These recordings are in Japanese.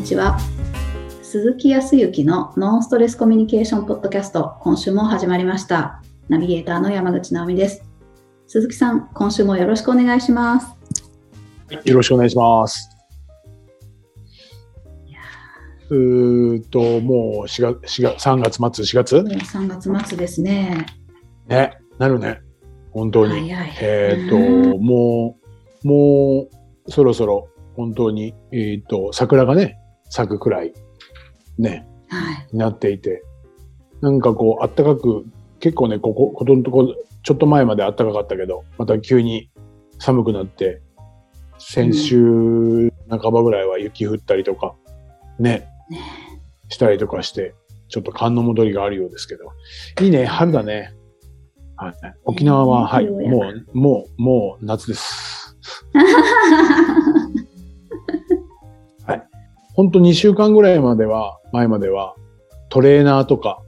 にちは。鈴木康之のノンストレスコミュニケーションポッドキャスト、今週も始まりました。ナビゲーターの山口直美です。鈴木さん、今週もよろしくお願いします。よろしくお願いします。うーっと、もう4月、4月、3月末、4月？もう3月末ですね。ね、なるね。本当に。えーっと、うんもう、もう、そろそろ、本当に、えーっと、桜がね、咲くくらい、ね、はい。になっていて、なんかこう、あったかく、結構ね、ここ、ことのとこ、ちょっと前まであったかかったけど、また急に寒くなって、先週半ばぐらいは雪降ったりとか、ね、ねしたりとかして、ちょっと寒の戻りがあるようですけど。いいね、春だね。はい、沖縄は、はい、もう、もう、もう夏です。本当2週間ぐらいまでは、前までは、トレーナーとか、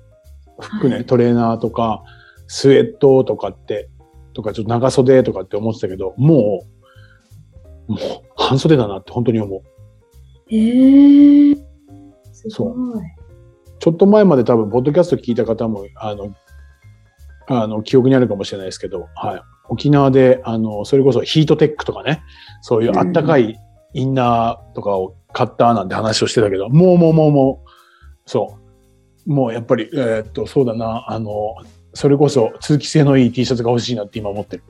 服ね、はいトレーナーとか、スウェットとかって、とかちょっと長袖とかって思ってたけど、もう、もう半袖だなって本当に思う。えー、すそごい。ちょっと前まで多分、ポッドキャスト聞いた方も、あの、あの、記憶にあるかもしれないですけど、はい。沖縄で、あの、それこそヒートテックとかね、そういうあったかいインナーとかを買ったなんて話をしてたけど、もうもうもうもう、そう。もうやっぱり、えーっと、そうだな、あの、それこそ通気性のいい T シャツが欲しいなって今思ってる。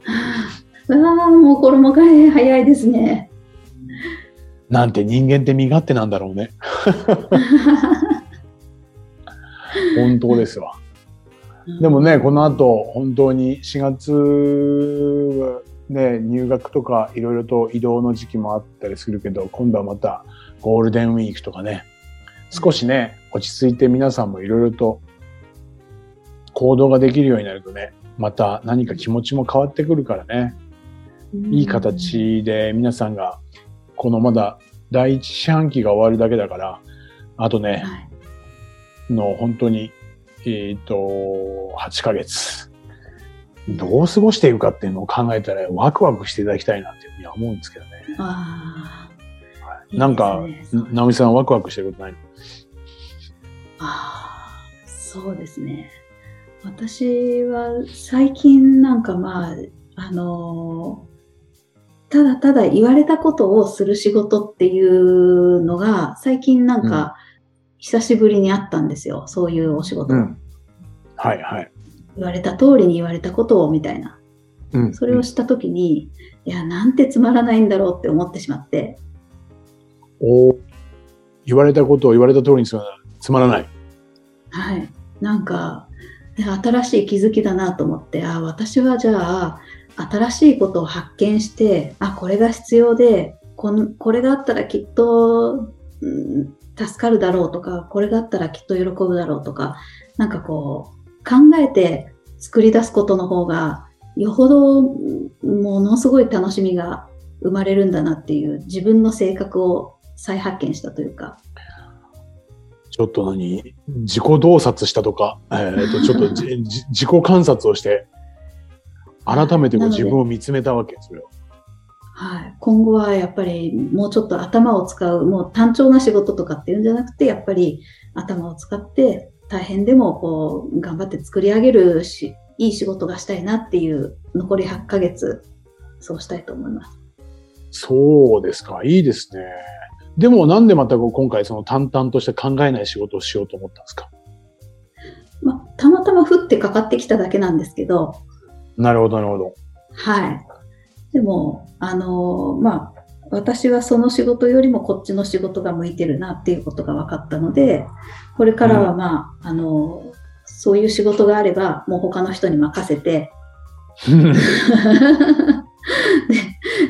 うわあ、もう衣替え早いですね。なんて人間って身勝手なんだろうね。本当ですわ。でもね、この後、本当に4月はね、入学とかいろいろと移動の時期もあったりするけど、今度はまたゴールデンウィークとかね、少しね、落ち着いて皆さんもいろいろと行動ができるようになるとね、また何か気持ちも変わってくるからね、いい形で皆さんが、このまだ第一四半期が終わるだけだから、あとね、はい。の本当に、えっ、と、8ヶ月。どう過ごしていくかっていうのを考えたらワクワクしていただきたいなっていうふうには思うんですけどね。あーなんか直美さんワクワクしてることないの？ああ、そうですね。私は最近なんかまあ、あのーただただ言われたことをする仕事っていうのが最近なんか久しぶりにあったんですよ。そういうお仕事。うん。はいはい。言われた通りに言われたことをみたいな。うん。それをしたときに、いや、なんてつまらないんだろうって思ってしまって。おー言われたことを言われた通りにするつまらない。はい。なんか、ね新しい気づきだなと思って、あ私はじゃあ、新しいことを発見して、あ、これが必要で、このこれがあったらきっと、うん助かるだろうとか、これがあったらきっと喜ぶだろうとか、なんかこう、考えて作り出すことの方が、よほどうんものすごい楽しみが生まれるんだなっていう、自分の性格を再発見したというか、ちょっと何？自己洞察したとか、えっ、と、ちょっとじじ自己観察をして、改めて自分を見つめたわけ、それを。はい、今後はやっぱりもうちょっと頭を使う、もう単調な仕事とかっていうんじゃなくて、やっぱり頭を使って大変でもこう頑張って作り上げるし、いい仕事がしたいなっていう残り8ヶ月、そうしたいと思います。そうですか。いいですね。でもなんでまた今回その淡々として考えない仕事をしようと思ったんですか？まあ、たまたま降ってかかってきただけなんですけど、なるほど、なるほど。はい。でも、あのまあ、私はその仕事よりもこっちの仕事が向いてるなっていうことが分かったので、これからはまあ、あのそういう仕事があれば、もう他の人に任せて、で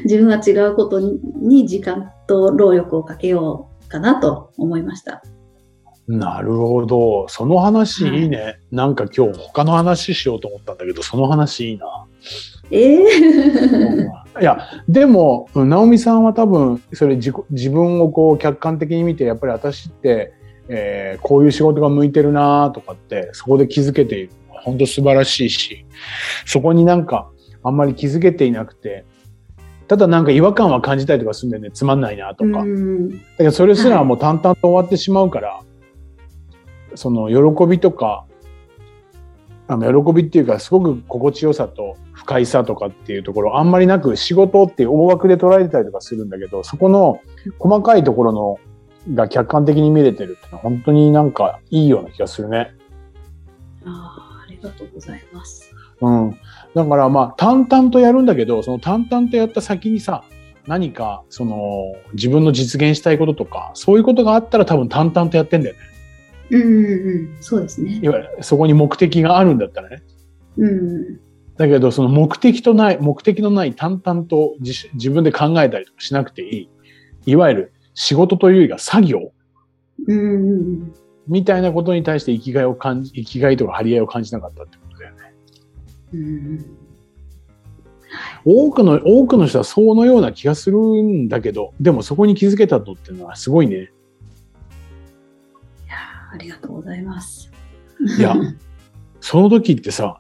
自分は違うことに時間と労力をかけようかなと思いました。なるほど。その話いいね。なんか今日他の話しようと思ったんだけど、その話いいな。ええいや、でも、うん直美さんは多分、それ自己自分をこう客観的に見て、やっぱり私って、えーこういう仕事が向いてるなとかって、そこで気づけている本当素晴らしいし、そこになんかあんまり気づけていなくて、ただなんか違和感は感じたりとかするんだよね。つまんないなとか。うんだけどそれすらもう淡々と終わってしまうから、その喜びとか、あの喜びっていうかすごく心地よさと不快さとかっていうところあんまりなく仕事っていう大枠で捉えてたりとかするんだけど、そこの細かいところのが客観的に見れてるってのは本当になんかいいような気がするね。あーありがとうございます。うん。だからまあ淡々とやるんだけど、その淡々とやった先にさ、何かその自分の実現したいこととか、そういうことがあったら多分淡々とやってんだよね。うんうんうん、そうですねい。わゆるそこに目的があるんだったらね。うんだけどその目的とない、目的のない淡々と自自分で考えたりとかしなくていい。いわゆる仕事というよりが作業うんうんみたいなことに対して生きがいを感じ、生きがいとか張り合いを感じなかったってことだよね。うんうん多くの、多くの人はそのような気がするんだけど、でもそこに気づけたのっていうのはすごいね。ありがとうございます。いやその時ってさ、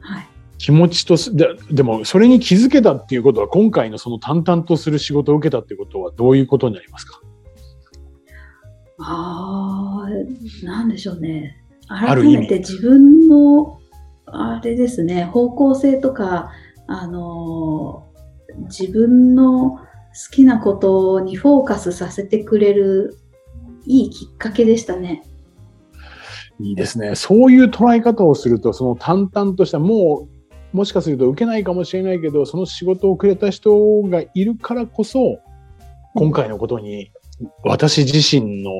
はい。気持ちとす、ででもそれに気づけたっていうことは今回のその淡々とする仕事を受けたっていうことはどういうことになりますか？ああ、なんでしょうね。改めて自分の、あれですね、方向性とか、あのー自分の好きなことにフォーカスさせてくれるいいきっかけでしたね。いいですね。そういう捉え方をすると、その淡々とした、もう、もしかすると受けないかもしれないけど、その仕事をくれた人がいるからこそ、今回のことに、私自身の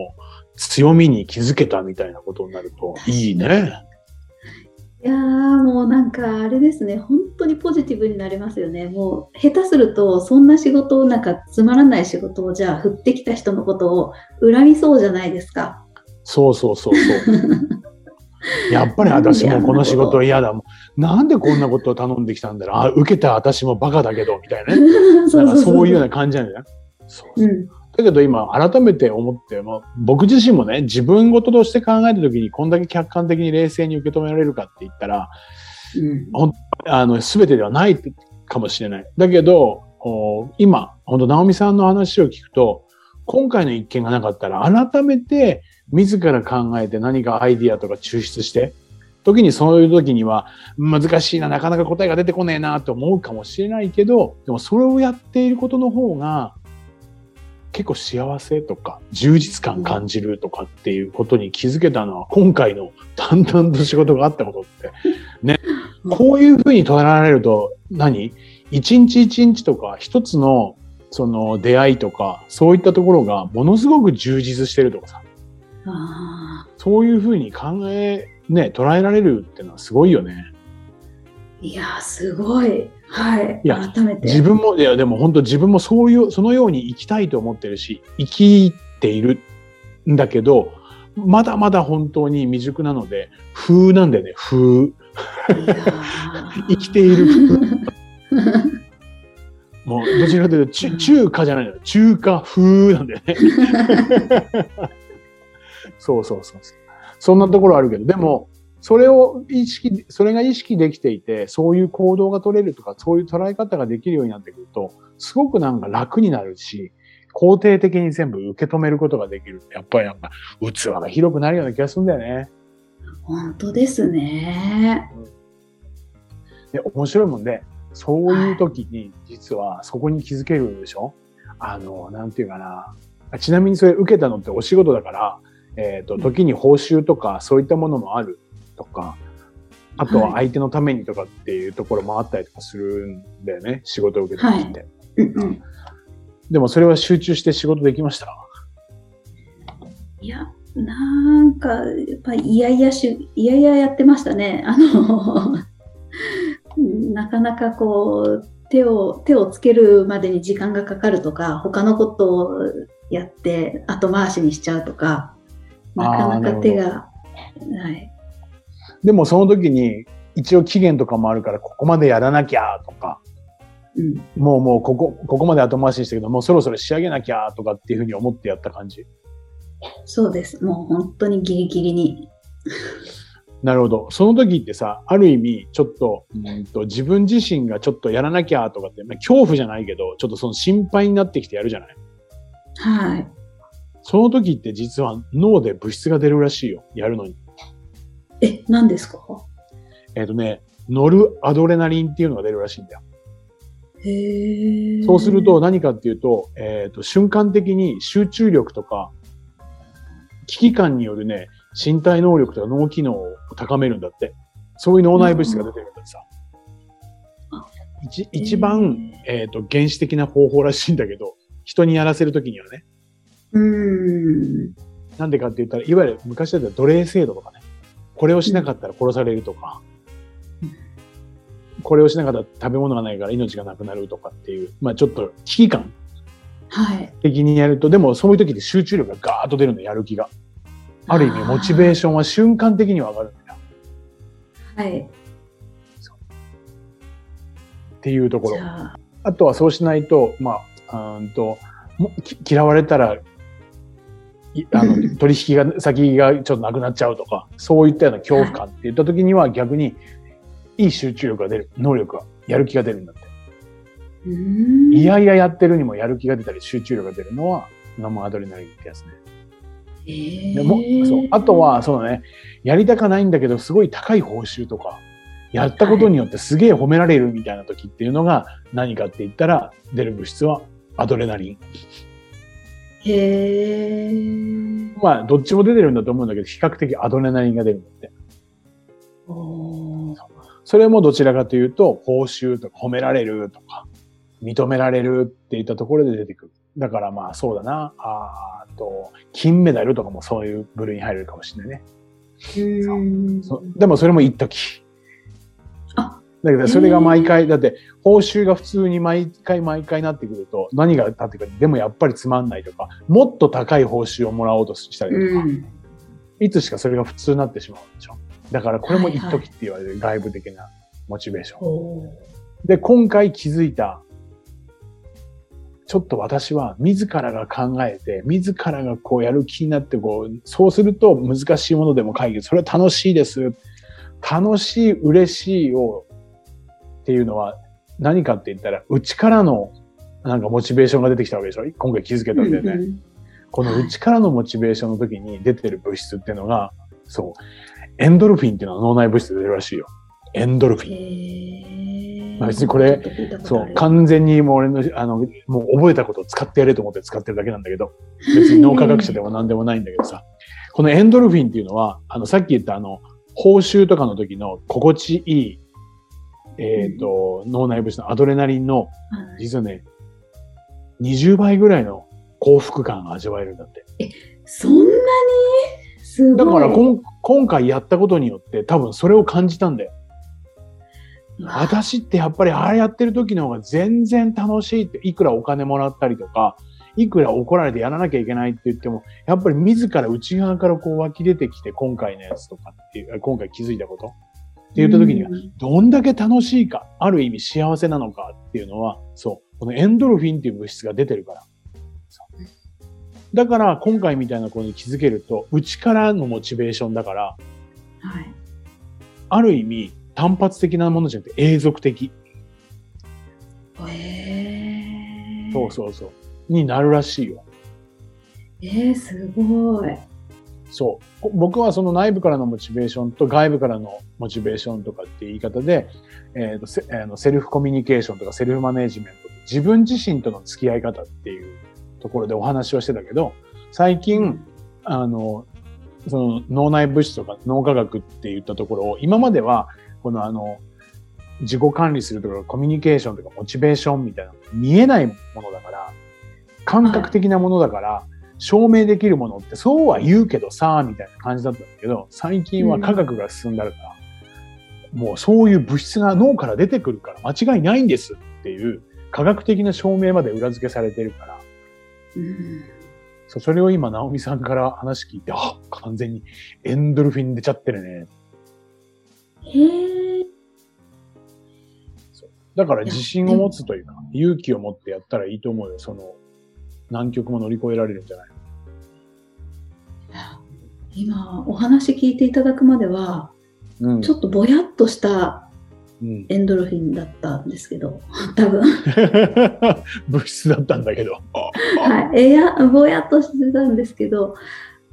強みに気づけたみたいなことになると、いいね。いやーもうなんかあれですね、本当にポジティブになりますよね。もう下手すると、そんな仕事をなんかつまらない仕事をじゃあ振ってきた人のことを恨みそうじゃないですか。そうそうそうそう。やっぱり私もこの仕事嫌だもん。なんでこんなことを頼んできたんだろう。あ、受けた私もバカだけど、みたいなね。なんかそういうような感じなんだよね。そううん。だけど今改めて思って、まあ、僕自身もね、自分事として考えたときにこんだけ客観的に冷静に受け止められるかって言ったら、うんあの、すべてではないかもしれない。だけど、お今、本当直美さんの話を聞くと、今回の一件がなかったら、改めて自ら考えて何かアイディアとか抽出して、時にそういう時には難しいな、なかなか答えが出てこねえなと思うかもしれないけど、でもそれをやっていることの方が、結構幸せとか充実感感じるとかっていうことに気づけたのは今回の淡々と仕事があったことって。ね、こういうふうに捉えられると何？一日一日とか一つのその出会いとかそういったところがものすごく充実してるとかさ。そういうふうに考えね捉えられるっていうのはすごいよね。ーいやー、すごい。はい。いや改めて。自分もいやでも本当自分もそういうそのように生きたいと思ってるし生きているんだけどまだまだ本当に未熟なので風なんだよね風生きている風もうどちらかというと中中華じゃないのよ中華風なんだよねそうそうそうそうそんなところあるけどでもそれを意識それが意識できていてそういう行動が取れるとかそういう捉え方ができるようになってくるとすごくなんか楽になるし肯定的に全部受け止めることができるやっぱりなんか器が広くなるような気がするんだよね。本当ですね。で、面白いもんで、そういう時に、実はそこに気づけるでしょ？あの、なんていうかな。ちなみにそれ受けたのってお仕事だから、えっ、と、時に報酬とかそういったものもあるとか、あとは相手のためにとかっていうところもあったりとかするんだよね。仕事を受けた時って。うんうん。でもそれは集中して仕事できました？いや、なんか、やっぱいやいやし、いやいややってましたね。あの、なかなかこう、手を、手をつけるまでに時間がかかるとか、他のことをやって後回しにしちゃうとか、なかなか手が、はい。でもその時に、一応期限とかもあるから、ここまでやらなきゃとか、うん。もうもうここ、ここまで後回しにしたけど、もうそろそろ仕上げなきゃとかっていうふうに思ってやった感じ。そうです。もう本当にギリギリに。なるほど。その時ってさ、ある意味、ちょっと、うんと自分自身がちょっとやらなきゃとかって、まあ、恐怖じゃないけど、ちょっとその心配になってきてやるじゃないはい。その時って実は脳で物質が出るらしいよ。やるのに。え、何ですか？えっ、とね、ノルアドレナリンっていうのが出るらしいんだよ。へえ。そうすると、何かっていうと、えっ、と、瞬間的に集中力とか、危機感によるね、身体能力とか脳機能を高めるんだって。そういう脳内物質が出てるんだってさあ。一一番、えっ、と、原始的な方法らしいんだけど、人にやらせるときにはね。うーん。なんでかって言ったら、いわゆる昔だったら奴隷制度とかね。これをしなかったら殺されるとか、うんこれをしなかったら食べ物がないから命がなくなるとかっていう、まあちょっと危機感はい。的にやると、でもそういう時って集中力がガーッと出るんだよ、やる気が。ある意味、モチベーションは瞬間的には上がるんだよ。はい。っていうところあ、あとはそうしないと、まあ、うーんと、嫌われたら、いあのうん 取引が、先がちょっとなくなっちゃうとか、そういったような恐怖感って言った時には逆に、いい集中力が出る、能力が、やる気が出るんだって。いやいややってるにもやる気が出たり集中力が出るのは、ノムアドレナリンってやつね。えー、でもそうあとは、そうだね、やりたかないんだけど、すごい高い報酬とか、やったことによってすげえ褒められるみたいな時っていうのが何かって言ったら、出る物質はアドレナリン。へー。まあ、どっちも出てるんだと思うんだけど、比較的アドレナリンが出るんだって。それもどちらかというと、報酬とか褒められるとか、認められるっていったところで出てくる。だからまあそうだな。あと、金メダルとかもそういう部類に入るかもしれないね。でもそれも一時。あだけどそれが毎回、だって報酬が普通に毎回毎回なってくると何が立ってくるでもやっぱりつまんないとか、もっと高い報酬をもらおうとしたりとか、うん。いつしかそれが普通になってしまうんでしょ。だからこれも一時って言われる外部的なモチベーション。で、今回気づいた、ちょっと私は自らが考えて、自らがこうやる気になって、こう、そうすると難しいものでも解決。それは楽しいです。楽しい、嬉しいを、っていうのは何かって言ったら、内からのなんかモチベーションが出てきたわけでしょ？今回気づけたんだよね。うんうんこの内からのモチベーションの時に出てる物質っていうのが、そう、エンドルフィンっていうのは脳内物質で出るらしいよ。エンドルフィン。まあ別にこれそう、完全にもう俺の、あの、もう覚えたことを使ってやれと思って使ってるだけなんだけど、別に脳科学者でも何でもないんだけどさ、このエンドルフィンっていうのは、あの、さっき言ったあの、報酬とかの時の心地いい、えっ、と、脳内物質のアドレナリンの、はい実はね、20倍ぐらいの幸福感が味わえるんだって。そんなに？すごい。だからこん今回やったことによって多分それを感じたんだよ。わ私ってやっぱりあれやってる時の方が全然楽しいって、いくらお金もらったりとか、いくら怒られてやらなきゃいけないって言っても、やっぱり自ら内側からこう湧き出てきて、今回のやつとかっていう、今回気づいたこと？って言った時には、うんどんだけ楽しいか、ある意味幸せなのかっていうのは、そう、このエンドルフィンっていう物質が出てるから。そうだから、今回みたいなことに気づけると、内からのモチベーションだから、はい。ある意味、単発的なものじゃなくて永続的。へーそうそうそう。になるらしいよ。えー、すごい。そう。こ僕はその内部からのモチベーションと外部からのモチベーションとかっていう言い方で、えーとセあのセルフコミュニケーションとかセルフマネージメント、自分自身との付き合い方っていうところでお話をしてたけど、最近、あの、その脳内物質とか脳科学って言ったところを、今までは、このあの、自己管理するとかコミュニケーションとかモチベーションみたいな見えないものだから、感覚的なものだから、証明できるものってそうは言うけどさ、みたいな感じだったんだけど、最近は科学が進んだから、もうそういう物質が脳から出てくるから間違いないんですっていう科学的な証明まで裏付けされてるから、うんそうそれを今、直美さんから話聞いて、あ、完全にエンドルフィン出ちゃってるね。へえ。だから自信を持つというか、勇気を持ってやったらいいと思うよ。その、難局も乗り越えられるんじゃない今、お話聞いていただくまでは、うんちょっとぼやっとしたうん、エンドルフィンだったんですけど、多分。物質だったんだけど。はい。えや、ぼやっとしてたんですけど、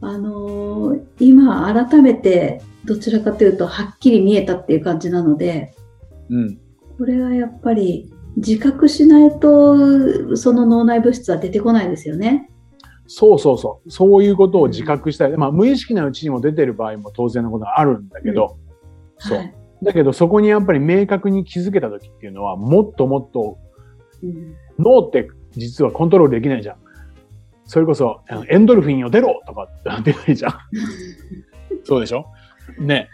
あのー今改めてどちらかというとはっきり見えたっていう感じなので、うん。これはやっぱり自覚しないとその脳内物質は出てこないですよね。そうそうそう。そういうことを自覚したい。まあ、無意識なうちにも出てる場合も当然のことがあるんだけど、そう。はいだけど、そこにやっぱり明確に気づけた時っていうのは、もっともっと、うん脳って実はコントロールできないじゃん。それこそ、エンドルフィンよ出ろとかって出ないじゃん。そうでしょ？ね、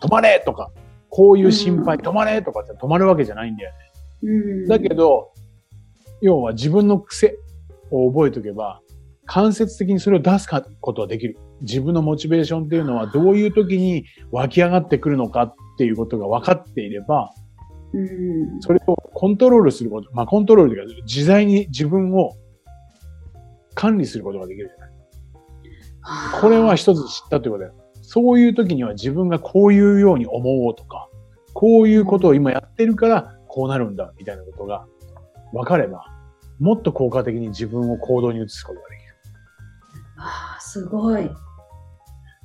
はい止まれとか、こういう心配、うん止まれとかって止まるわけじゃないんだよね。うんだけど、要は自分の癖を覚えておけば、間接的にそれを出すことはできる。自分のモチベーションっていうのはどういう時に湧き上がってくるのかっていうことが分かっていれば、うんそれをコントロールすること、まあコントロールというか、自在に自分を管理することができるじゃない。これは一つ知ったということだよ。そういう時には自分がこういうように思おうとか、こういうことを今やってるからこうなるんだみたいなことが分かれば、もっと効果的に自分を行動に移すことができる。あーすごい。だか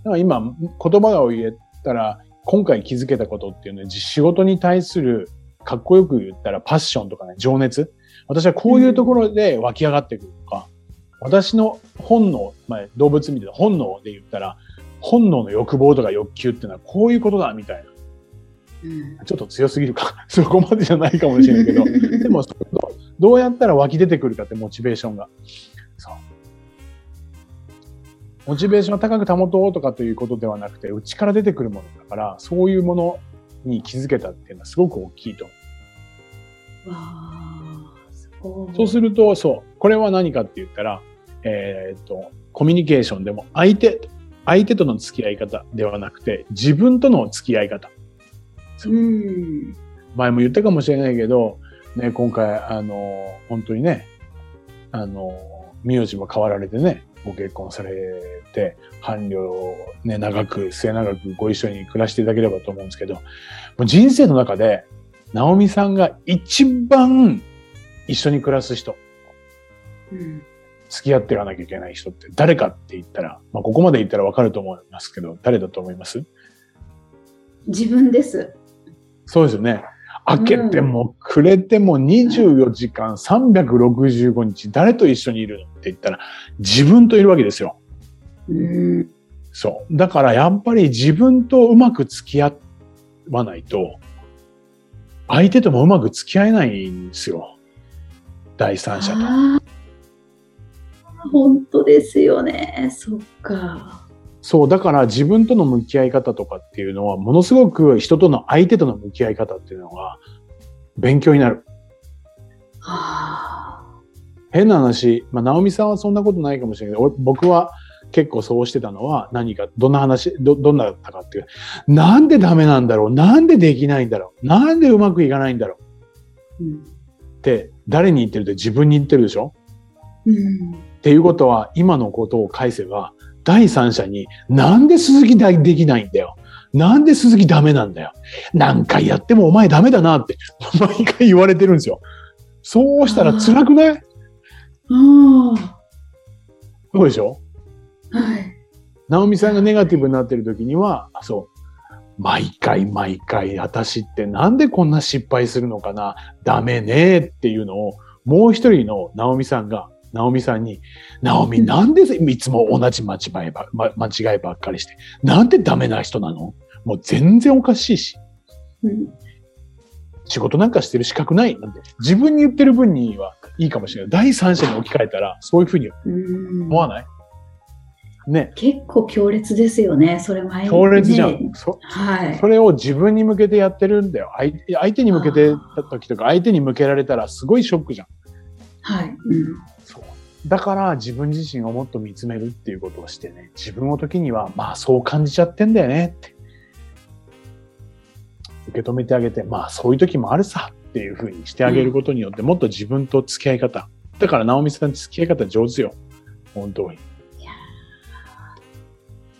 ら今、言葉を言えたら、今回気づけたことっていうのは、仕事に対する、かっこよく言ったらパッションとかね、情熱。私はこういうところで湧き上がってくるとか、私の本能、まあ、動物見てた本能で言ったら、本能の欲望とか欲求っていうのはこういうことだみたいな。うんちょっと強すぎるか。そこまでじゃないかもしれないけど、でもどうやったら湧き出てくるかってモチベーションが。モチベーションを高く保とうとかということではなくて、内から出てくるものだから、そういうものに気づけたっていうのはすごく大きいと思わあ、すごい。う。そうすると、そう。これは何かって言ったら、えーっと、コミュニケーションでも相手、相手との付き合い方ではなくて、自分との付き合い方。うん。前も言ったかもしれないけど、ね、今回、あの、本当にね、あの、名字も変わられてね、ご結婚されて、伴侶をね、長く、末長くご一緒に暮らしていただければと思うんですけど、もう人生の中で、直美さんが一番一緒に暮らす人、うん付き合っていかなきゃいけない人って誰かって言ったら、まあ、ここまで言ったらわかると思いますけど、誰だと思います？自分です。そうですよね。開けてもくれても24時間365日誰と一緒にいるのって言ったら自分といるわけですよ。うん。そう。だからやっぱり自分とうまく付き合わないと相手ともうまく付き合えないんですよ。第三者と。本当ですよね。そっか。そう。だから自分との向き合い方とかっていうのはものすごく人との相手との向き合い方っていうのが勉強になる。ああ。変な話、まあ、直美さんはそんなことないかもしれないけど、俺僕は結構そうしてたのは何か、どんな話、ど、どんなだったかっていう。なんでダメなんだろう？なんでできないんだろう？なんでうまくいかないんだろう？うん。うん。っていうことは、今のことを返せば、第三者に、なんで鈴木でできないんだよ。なんで鈴木ダメなんだよ。何回やってもお前ダメだなって、毎回言われてるんですよ。そうしたら辛くない？そうでしょ？はい。直美さんがネガティブになってる時には、あそう、毎回毎回私ってなんでこんな失敗するのかな？ダメねっていうのを、もう一人の直美さんが、直美さんに、直美なんでいつも同じ間違いば、ま間違いばっかりして、なんでダメな人なの？もう全然おかしいし、うん。仕事なんかしてる資格ないなんて、自分に言ってる分にはいいかもしれない。第三者に置き換えたら、そういうふうにうん思わない？ね。結構強烈ですよね。それ前強烈じゃん。ねそはい。それを自分に向けてやってるんだよ。相手相手に向けてた時とか、相手に向けられたらすごいショックじゃん。はい。うん。だから自分自身をもっと見つめるっていうことをしてね、自分の時には、まあそう感じちゃってんだよねって。受け止めてあげて、まあそういう時もあるさっていうふうにしてあげることによって、もっと自分と付き合い方。だから直美さん付き合い方上手よ。本当に。いや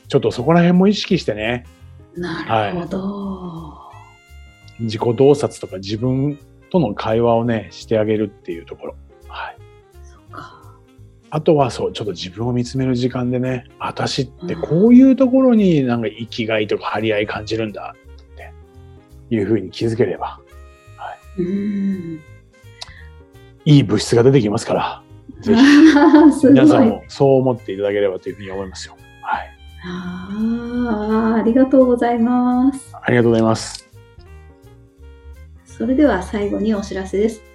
ちょっとそこら辺も意識してね。なるほど。自己洞察とか自分との会話をね、してあげるっていうところ。はい。あとはそう、ちょっと自分を見つめる時間でね、私ってこういうところになんか生きがいとか張り合い感じるんだっていうふうに気づければ、うん。いい物質が出てきますから、ぜひ。皆さんもそう思っていただければというふうに思いますよ。はい。ああ、ありがとうございます。ありがとうございます。それでは最後にお知らせです。